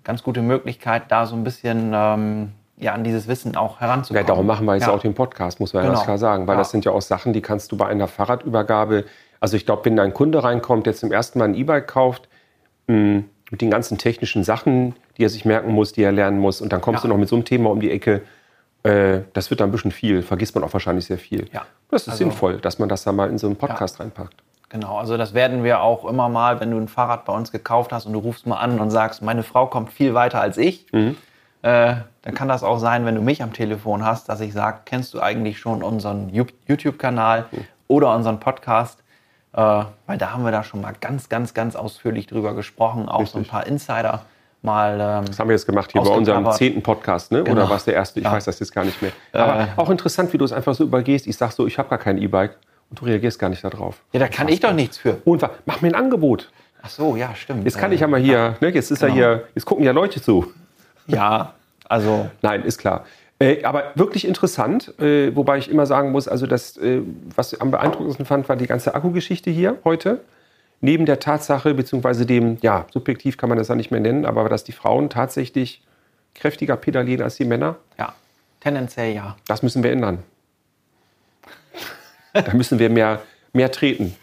ganz gute Möglichkeit, da so ein bisschen ähm, ja, an dieses Wissen auch Ja, heranzukommen. darum machen wir jetzt Ja. auch den Podcast, muss man ja Genau. ganz klar sagen. Weil Ja. das sind ja auch Sachen, die kannst du bei einer Fahrradübergabe. Also ich glaube, wenn ein Kunde reinkommt, der zum ersten Mal ein E-Bike kauft, mh, mit den ganzen technischen Sachen, die er sich merken muss, die er lernen muss, und dann kommst Ja. du noch mit so einem Thema um die Ecke, äh, das wird dann ein bisschen viel, vergisst man auch wahrscheinlich sehr viel. Ja. Das ist Also- sinnvoll, dass man das da mal in so einen Podcast reinpackt. Genau, also das werden wir auch immer mal, wenn du ein Fahrrad bei uns gekauft hast und du rufst mal an und sagst, meine Frau kommt viel weiter als ich, Mhm. Äh, dann kann das auch sein, wenn du mich am Telefon hast, dass ich sage, kennst du eigentlich schon unseren YouTube-Kanal Mhm. oder unseren Podcast? Äh, weil da haben wir da schon mal ganz, ganz, ganz ausführlich drüber gesprochen, auch so ein Richtig. paar Insider mal. Ähm, Das haben wir jetzt gemacht hier bei unserem zehnten Podcast, ne? Genau. Oder war es der erste? Ich Ja. weiß das jetzt gar nicht mehr. Aber Äh. auch interessant, wie du es einfach so übergehst. Ich sag so, ich habe gar kein E-Bike und du reagierst gar nicht darauf. ja, da kann ich doch nichts für. Und mach mir ein Angebot. Ach so, ja, stimmt. Jetzt kann Äh, ich ja mal hier, ne, jetzt ist Genau. ja hier, jetzt gucken ja Leute zu. Ja, also Nein, ist klar. Äh, aber wirklich interessant, äh, wobei ich immer sagen muss, also das, äh, was ich am beeindruckendsten fand, war die ganze Akkugeschichte hier heute. Neben der Tatsache, beziehungsweise dem, ja, subjektiv kann man das ja nicht mehr nennen, aber dass die Frauen tatsächlich kräftiger pedalieren als die Männer, ja, tendenziell ja. das müssen wir ändern. da müssen wir mehr, mehr treten,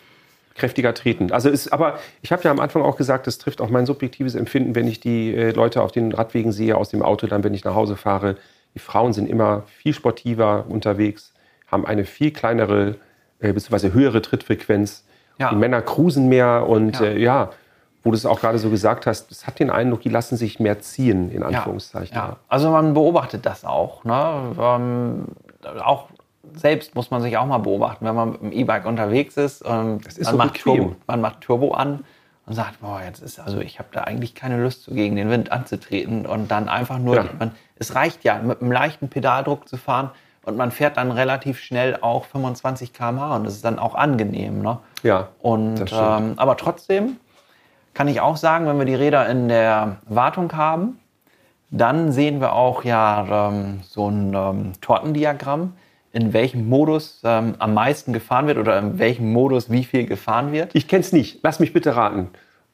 kräftiger treten. Also ist, aber ich habe ja am Anfang auch gesagt, das trifft auch mein subjektives Empfinden, wenn ich die äh, Leute auf den Radwegen sehe, aus dem Auto, dann, wenn ich nach Hause fahre. Die Frauen sind immer viel sportiver unterwegs, haben eine viel kleinere äh, bzw. höhere Trittfrequenz. Ja. Die Männer cruisen mehr und Ja. ja, äh, ja wo du es auch gerade so gesagt hast, es hat den Eindruck, die lassen sich mehr ziehen, in Anführungszeichen. Ja, also man beobachtet das auch. Ne? Ähm, auch selbst muss man sich auch mal beobachten, wenn man mit dem E-Bike unterwegs ist. Ähm, Das ist man, so macht bequem. Turbo, man macht Turbo an und sagt, boah, jetzt ist also ich habe da eigentlich keine Lust, so gegen den Wind anzutreten und dann einfach nur, Ja. man, es reicht ja, mit einem leichten Pedaldruck zu fahren und man fährt dann relativ schnell auch 25 km/h und das ist dann auch angenehm. Ne? Ja, Und ähm, aber trotzdem kann ich auch sagen, wenn wir die Räder in der Wartung haben, dann sehen wir auch ja ähm, so ein ähm, Tortendiagramm, in welchem Modus ähm, am meisten gefahren wird oder in welchem Modus wie viel gefahren wird. Ich kenne es nicht. Lass mich bitte raten.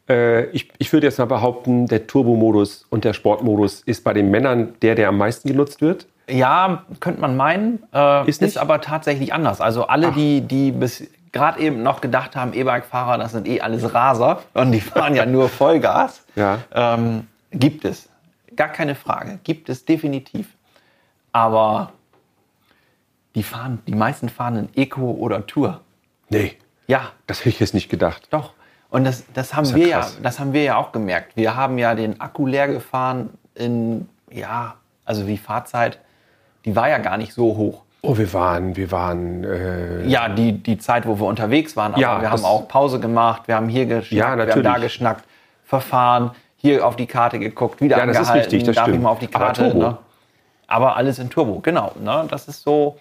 Äh, ich, ich würde jetzt mal behaupten, der Turbomodus und der Sportmodus ist bei den Männern der, der am meisten genutzt wird. Ja, könnte man meinen, äh, Ist ist, aber tatsächlich anders. Also alle, Ach. die, die bis gerade eben noch gedacht haben, E-Bike-Fahrer, das sind eh alles Raser und die fahren ja nur Vollgas, Ja. ähm, gibt es. Gar keine Frage. Gibt es definitiv. Aber die fahren, die meisten fahren in Eco oder Tour. Nee, Ja, das hätte ich jetzt nicht gedacht. doch. Und das, das, haben ja wir ja, das haben wir ja auch gemerkt. Wir haben ja den Akku leer gefahren in, ja, also die Fahrzeit, die war ja gar nicht so hoch. Oh, wir waren, wir waren. Äh, Ja, die, die Zeit, wo wir unterwegs waren. Aber Ja, wir das- haben auch Pause gemacht, wir haben hier geschnackt, Ja, wir haben da geschnackt, verfahren, hier auf die Karte geguckt, wieder Ja, das ist angehalten, richtig, das darf ich stimmt. mal auf die Aber Karte. Turbo. Ne? Aber alles in Turbo, genau. Ne? Das ist so,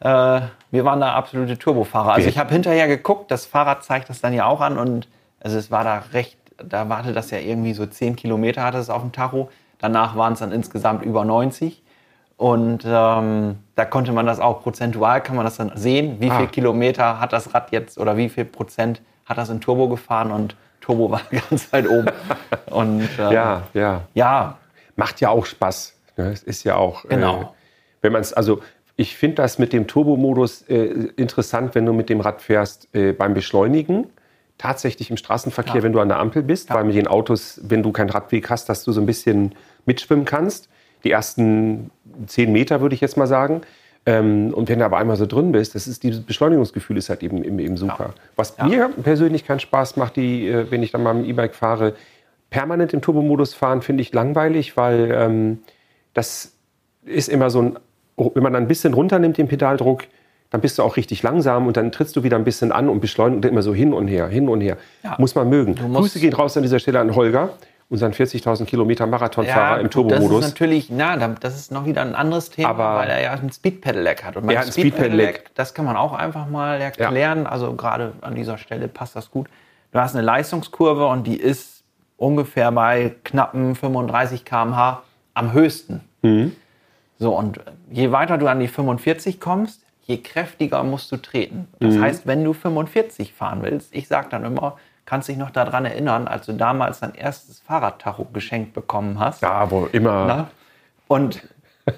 äh, wir waren da absolute Turbofahrer. Also ich habe hinterher geguckt, das Fahrrad zeigt das dann ja auch an und also es war da recht, da warte das ja irgendwie so 10 Kilometer hatte es auf dem Tacho. Danach waren es dann insgesamt über 90. Und ähm, da konnte man das auch prozentual, kann man das dann sehen, wie Ah. viel Kilometer hat das Rad jetzt oder wie viel Prozent hat das in Turbo gefahren und Turbo war ganz weit oben. Und ähm, Ja, ja. ja, Macht ja auch Spaß. Ne? Es ist ja auch, Genau. äh, wenn man es, also ich finde das mit dem Turbomodus äh, interessant, wenn du mit dem Rad fährst äh, beim Beschleunigen. Tatsächlich im Straßenverkehr, Ja. wenn du an der Ampel bist, weil mit den Autos, wenn du keinen Radweg hast, dass du so ein bisschen mitschwimmen kannst. Die ersten zehn Meter würde ich jetzt mal sagen. Ähm, und wenn du aber einmal so drin bist, das ist dieses Beschleunigungsgefühl ist halt eben, eben, eben super. Was mir persönlich keinen Spaß macht, die, äh, wenn ich dann mal mit dem E-Bike fahre, permanent im Turbomodus fahren, finde ich langweilig, weil ähm, das ist immer so ein, wenn man dann ein bisschen runternimmt den Pedaldruck, dann bist du auch richtig langsam und dann trittst du wieder ein bisschen an und beschleunigst immer so hin und her, hin und her. Ja. Muss man mögen. Grüße gehen raus an dieser Stelle an Holger, unseren 40.000 Kilometer Marathonfahrer im gut, Das ist Turbomodus. natürlich, na, da- das ist noch wieder ein anderes Thema, Aber- weil er ja ein Speed-Pedelec hat. Und Er hat ein Speed-Pedelec. das kann man auch einfach mal erklären. Also gerade an dieser Stelle passt das gut. Du hast eine Leistungskurve und die ist ungefähr bei knappen 35 km/h am höchsten. So, und je weiter du an die 45 kommst, je kräftiger musst du treten. Das heißt, wenn du 45 fahren willst, ich sage dann immer, kannst dich noch daran erinnern, als du damals dein erstes Fahrradtacho geschenkt bekommen hast. Ja, wo immer. Na? Und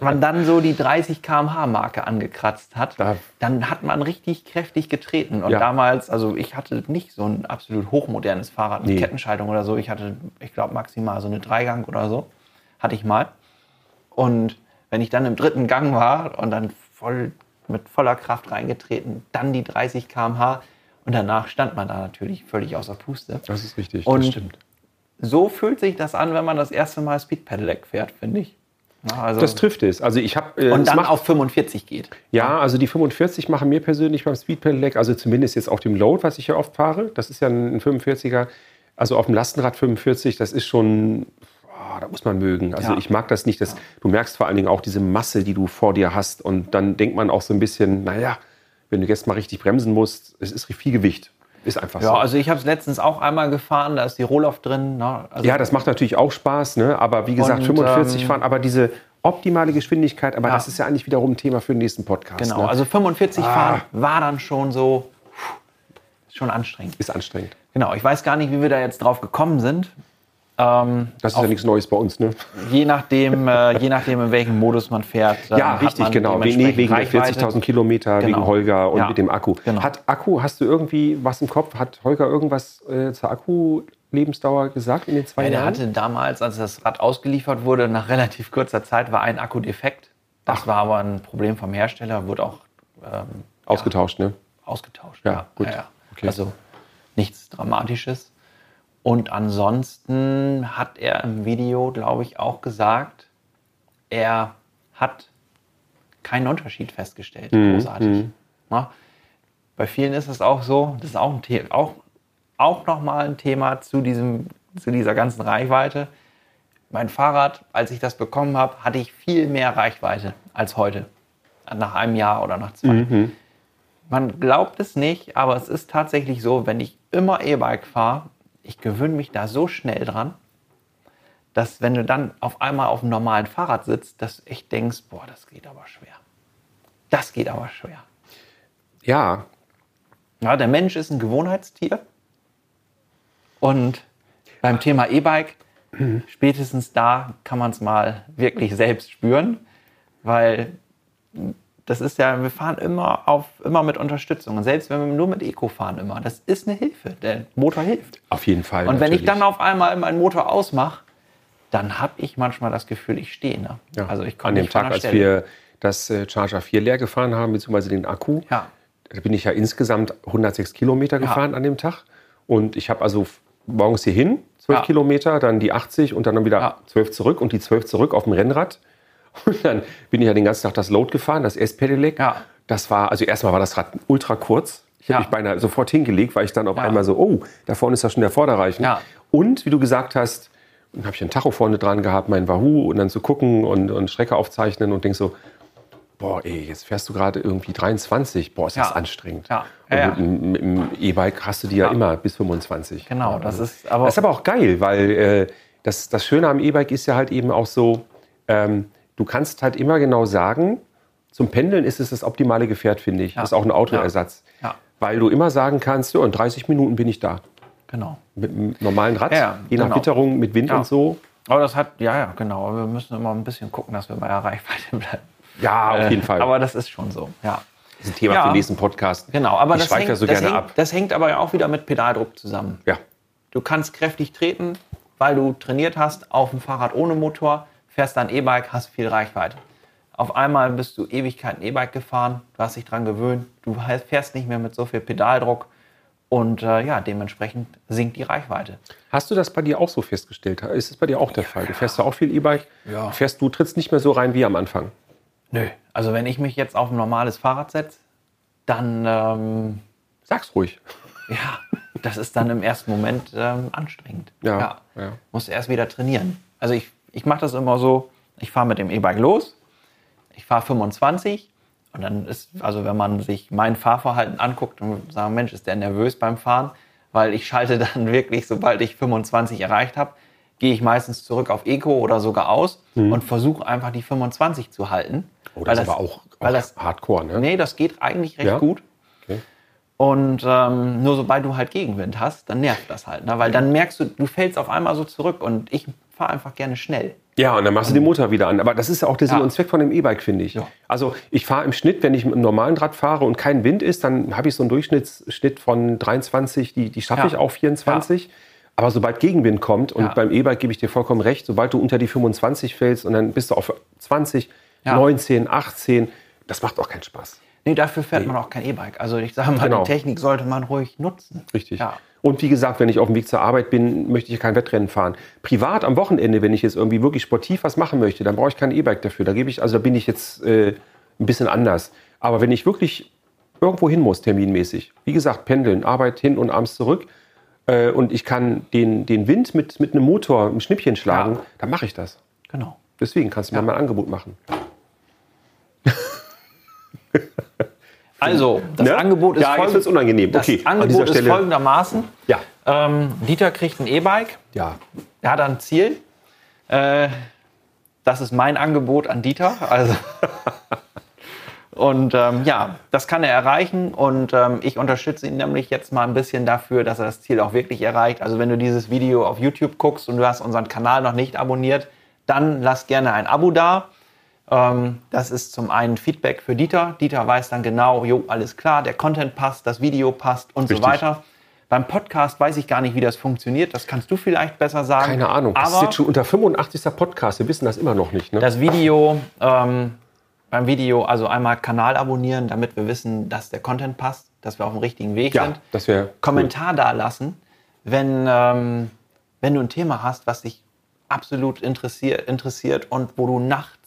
man dann so die 30 km/h Marke angekratzt hat, Da- dann hat man richtig kräftig getreten. Und Ja. damals, also ich hatte nicht so ein absolut hochmodernes Fahrrad mit Nee. Kettenschaltung oder so. Ich hatte, ich glaube, maximal so eine Dreigang oder so. Hatte ich mal. Und wenn ich dann im dritten Gang war und dann voll mit voller Kraft reingetreten, dann die 30 km/h und danach stand man da natürlich völlig außer Puste. Das ist richtig, Und das stimmt. So fühlt sich das an, wenn man das erste Mal Speed Pedelec fährt, finde ich. Also Das trifft es. Also ich habe äh, und dann macht- auf 45 geht. Ja, also die 45 machen mir persönlich beim Speed Pedelec, also zumindest jetzt auf dem Load, was ich ja oft fahre, das ist ja ein 45er, also auf dem Lastenrad 45, das ist schon, ah, da muss man mögen. Also Ja. ich mag das nicht, dass du merkst vor allen Dingen auch diese Masse, die du vor dir hast und dann denkt man auch so ein bisschen, naja, wenn du jetzt mal richtig bremsen musst, es ist viel Gewicht. Ist einfach Ja, so. also ich habe es letztens auch einmal gefahren, da ist die Rohloff drin. Ne? Also Ja, das macht natürlich auch Spaß, ne? aber wie gesagt, Und, 45 ähm, fahren, aber diese optimale Geschwindigkeit, aber Ja. das ist ja eigentlich wiederum ein Thema für den nächsten Podcast. genau. Ne? Also 45 Ah. fahren war dann schon so schon anstrengend. ist anstrengend. Genau, ich weiß gar nicht, wie wir da jetzt drauf gekommen sind. Ähm, Das ist ja nichts Neues bei uns, ne? je nachdem, äh, je nachdem, in welchem Modus man fährt. ähm, Ja, hat richtig, genau. Wegen, dementsprechend wegen der Reichweite. 40.000 Kilometer, Genau. wegen Holger und Ja, mit dem Akku. genau. Hat Akku, hast du irgendwie was im Kopf? Hat Holger irgendwas äh, zur Akku-Lebensdauer gesagt in den zwei Ja, der Jahren? hatte damals, als das Rad ausgeliefert wurde, nach relativ kurzer Zeit war ein Akku defekt. Das war aber ein Problem vom Hersteller, wurde auch ähm, Ausgetauscht, ne? ausgetauscht. Ja, gut. Okay. Also nichts Dramatisches. Und ansonsten hat er im Video, glaube ich, auch gesagt, er hat keinen Unterschied festgestellt. Mhm, Großartig. Na, bei vielen ist es auch so, das ist auch, ein The auch, auch nochmal ein Thema zu, diesem, zu dieser ganzen Reichweite. Mein Fahrrad, als ich das bekommen habe, hatte ich viel mehr Reichweite als heute. Nach einem Jahr oder nach zwei. Mhm. Man glaubt es nicht, aber es ist tatsächlich so, wenn ich immer E-Bike fahre, ich gewöhne mich da so schnell dran, dass wenn du dann auf einmal auf einem normalen Fahrrad sitzt, dass du echt denkst, boah, das geht aber schwer. Das geht aber schwer. Ja, Ja, der Mensch ist ein Gewohnheitstier. Und beim Thema E-Bike, spätestens da kann man es mal wirklich selbst spüren, weil das ist ja, wir fahren immer auf, immer mit Unterstützung. Und selbst wenn wir nur mit Eco fahren immer, das ist eine Hilfe. Der Motor hilft. auf jeden Fall. Und wenn ich natürlich. dann auf einmal meinen Motor ausmache, dann habe ich manchmal das Gefühl, ich stehe. Ne? ja, Also ich komme an dem Tag, als wir das äh, Charger 4 leer gefahren haben, beziehungsweise den Akku, Ja. da bin ich ja insgesamt 106 Kilometer gefahren an dem Tag. Und ich habe also morgens hier hin, 12 Ja. Kilometer, dann die 80 und dann wieder Ja. 12 zurück und die 12 zurück auf dem Rennrad. Und dann bin ich ja den ganzen Tag das Load gefahren, das S-Pedelec. Ja. Das war, also erstmal war das Rad ultra kurz. Ich habe mich beinahe sofort hingelegt, weil ich dann auf einmal so, oh, da vorne ist ja schon der Vorderreifen. Und wie du gesagt hast, Dann habe ich ein Tacho vorne dran gehabt, mein Wahoo und dann zu gucken und, und Strecke aufzeichnen und denk so, boah, ey, jetzt fährst du gerade irgendwie 23, boah, ist das Ja. anstrengend. Ja. Und Ja, ja. Mit, dem- E-Bike hast du die ja, Ja. immer bis 25. Genau, das ist aber. Das ist aber auch geil, weil äh, das, das Schöne am E-Bike ist ja halt eben auch so, ähm, du kannst halt immer genau sagen, zum Pendeln ist es das optimale Gefährt, finde ich. Ja. Das ist auch ein Autoersatz. Ja. Weil du immer sagen kannst, ja, in 30 Minuten bin ich da. genau. Mit einem normalen Rad, Ja, ja, je nach genau. Witterung, mit Wind Ja. und so. Aber das hat, ja, ja, genau. Wir müssen immer ein bisschen gucken, dass wir bei der Reichweite bleiben. Ja, auf jeden Äh, Fall. Aber das ist schon so, ja. das ist ein Thema Ja. für den nächsten Podcast. Genau, aber ich das hängt, da so das, gerne hängt, ab. das hängt aber ja auch wieder mit Pedaldruck zusammen. Ja. Du kannst kräftig treten, weil du trainiert hast auf dem Fahrrad ohne Motor, fährst dann E-Bike, hast viel Reichweite. Auf einmal bist du Ewigkeiten E-Bike gefahren, du hast dich dran gewöhnt, du fährst nicht mehr mit so viel Pedaldruck und äh, ja, dementsprechend sinkt die Reichweite. Hast du das bei dir auch so festgestellt? Ist es bei dir auch der Fall? Du fährst ja auch viel E-Bike. Ja. Fährst du trittst nicht mehr so rein wie am Anfang. Nö. Also wenn ich mich jetzt auf ein normales Fahrrad setze, dann ähm, Sag's ruhig. ja, das ist dann im ersten Moment ähm, anstrengend. Ja, ja. Musst erst wieder trainieren. Also ich, ich mache das immer so, ich fahre mit dem E-Bike los, ich fahre 25 und dann ist, also wenn man sich mein Fahrverhalten anguckt und sagt, Mensch, ist der nervös beim Fahren, weil ich schalte dann wirklich, sobald ich 25 erreicht habe, gehe ich meistens zurück auf Eco oder sogar aus und versuche einfach die 25 zu halten. Mhm. Oh, weil das ist aber auch, weil auch das, hardcore, ne? Nee, das geht eigentlich recht Ja? gut. Okay. Und ähm, nur sobald du halt Gegenwind hast, dann nervt das halt. Ne? Weil dann merkst du, du fällst auf einmal so zurück und ich fahre einfach gerne schnell. Ja, und dann machst du den Motor wieder an. Aber das ist ja auch der Sinn Ja. und Zweck von dem E-Bike, finde ich. Ja. Also ich fahre im Schnitt, wenn ich mit einem normalen Rad fahre und kein Wind ist, dann habe ich so einen Durchschnittsschnitt von 23, die, die schaffe Ja. ich auch 24. Aber sobald Gegenwind kommt, und beim E-Bike gebe ich dir vollkommen recht, sobald du unter die 25 fällst und dann bist du auf 20, Ja. 19, 18, das macht auch keinen Spaß. Nee, dafür fährt man auch kein E-Bike. Also ich sage mal, Genau. die Technik sollte man ruhig nutzen. Richtig. Ja. Und wie gesagt, wenn ich auf dem Weg zur Arbeit bin, möchte ich kein Wettrennen fahren. Privat am Wochenende, wenn ich jetzt irgendwie wirklich sportiv was machen möchte, dann brauche ich kein E-Bike dafür. Da gebe ich, also da bin ich jetzt äh, ein bisschen anders. Aber wenn ich wirklich irgendwo hin muss, terminmäßig, wie gesagt, pendeln, Arbeit hin und abends zurück, äh, und ich kann den, den Wind mit, mit einem Motor, ein Schnippchen schlagen, Ja. dann mache ich das. Genau. Deswegen kannst du mir mal ein Angebot machen. Also, das Ne? Angebot ist Ja, folgend- unangenehm. Das Okay, Angebot ist folgendermaßen. Ja. Ähm, Dieter kriegt ein E-Bike. Ja. Er hat ein Ziel. Äh, das ist mein Angebot an Dieter. Also und ähm, ja, das kann er erreichen und ähm, ich unterstütze ihn nämlich jetzt mal ein bisschen dafür, dass er das Ziel auch wirklich erreicht. Also wenn du dieses Video auf YouTube guckst und du hast unseren Kanal noch nicht abonniert, dann lass gerne ein Abo da. Ähm, das ist zum einen Feedback für Dieter. Dieter weiß dann genau, jo, alles klar, der Content passt, das Video passt und Richtig. so weiter. Beim Podcast weiß ich gar nicht, wie das funktioniert. Das kannst du vielleicht besser sagen. Keine Ahnung. Das ist Aber jetzt schon unter 85. Podcast. Wir wissen das immer noch nicht. Ne? das Video, ähm, beim Video also einmal Kanal abonnieren, damit wir wissen, dass der Content passt, dass wir auf dem richtigen Weg ja, sind. das wäre Kommentar da lassen, wenn, ähm, wenn du ein Thema hast, was dich absolut interessiert, interessiert und wo du nachts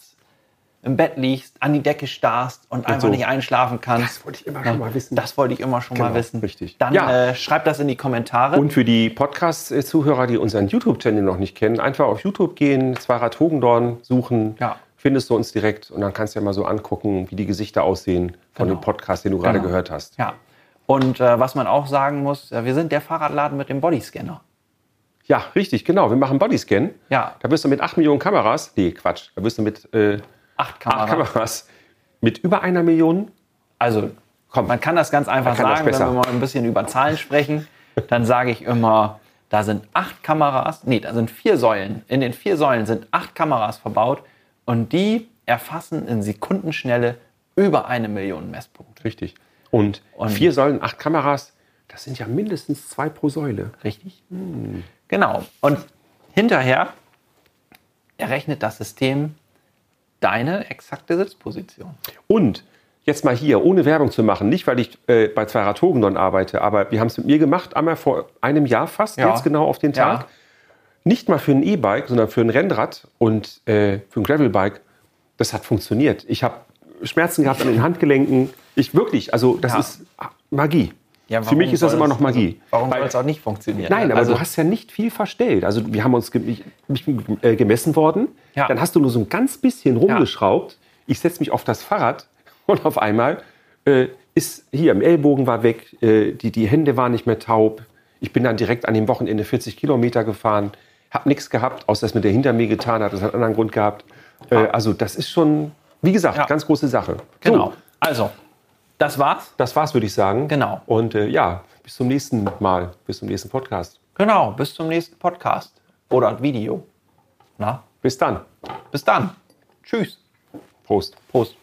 im Bett liegst, an die Decke starrst und einfach so. nicht einschlafen kannst. Das wollte ich immer schon mal wissen. Das wollte ich immer schon Genau, mal wissen. richtig. Dann Ja. äh, schreib das in die Kommentare. Und für die Podcast-Zuhörer, die unseren YouTube-Channel noch nicht kennen, einfach auf YouTube gehen, Zweirad Hogendorn suchen, Ja. findest du uns direkt und dann kannst du ja mal so angucken, wie die Gesichter aussehen von Genau. dem Podcast, den du gerade Genau. gehört hast. ja. Und äh, was man auch sagen muss, äh, wir sind der Fahrradladen mit dem Bodyscanner. Ja, richtig, genau. Wir machen Bodyscan. Ja. Da wirst du mit 8 Millionen Kameras, nee, Quatsch, da wirst du mit äh, Acht 8 Kameras. Kameras mit über einer Million. Also, Komm. man kann das ganz einfach sagen, wenn wir mal ein bisschen über Zahlen sprechen, dann sage ich immer, da sind acht Kameras, nee, da sind vier Säulen. In den vier Säulen sind acht Kameras verbaut und die erfassen in Sekundenschnelle über eine Million Messpunkte. Richtig. Und, Und- vier Säulen, acht Kameras, das sind ja mindestens zwei pro Säule. Richtig? Genau. Und hinterher errechnet das System deine exakte Sitzposition. Und jetzt mal hier, ohne Werbung zu machen, nicht weil ich äh, bei Zweirad Hogendorn arbeite, aber wir haben es mit mir gemacht, einmal vor einem Jahr fast, Ja. jetzt genau auf den Ja. Tag. Nicht mal für ein E-Bike, sondern für ein Rennrad und äh, für ein Gravelbike. Das hat funktioniert. Ich habe Schmerzen gehabt an den Handgelenken. Ich wirklich, also das Ja. ist Magie. Ja, Für mich warum ist das immer noch Magie. Warum Weil- soll es auch nicht funktionieren? Nein, aber also, du hast ja nicht viel verstellt. Also wir haben uns ge ich, äh, gemessen worden. Ja. Dann hast du nur so ein ganz bisschen rumgeschraubt. Ich setze mich auf das Fahrrad und auf einmal äh, ist hier im Ellbogen war weg, äh, die, die Hände waren nicht mehr taub. Ich bin dann direkt an dem Wochenende 40 Kilometer gefahren, habe nichts gehabt, außer dass mir der hinter mir getan hat. Das hat einen anderen Grund gehabt. Äh, also das ist schon, wie gesagt, Ja. ganz große Sache. Genau. So, Also, das war's. das war's, würde ich sagen. Genau. Und äh, ja, bis zum nächsten Mal, bis zum nächsten Podcast. Genau. Bis zum nächsten Podcast. Oder Video. Na, Bis dann. bis dann. Tschüss. Prost. Prost.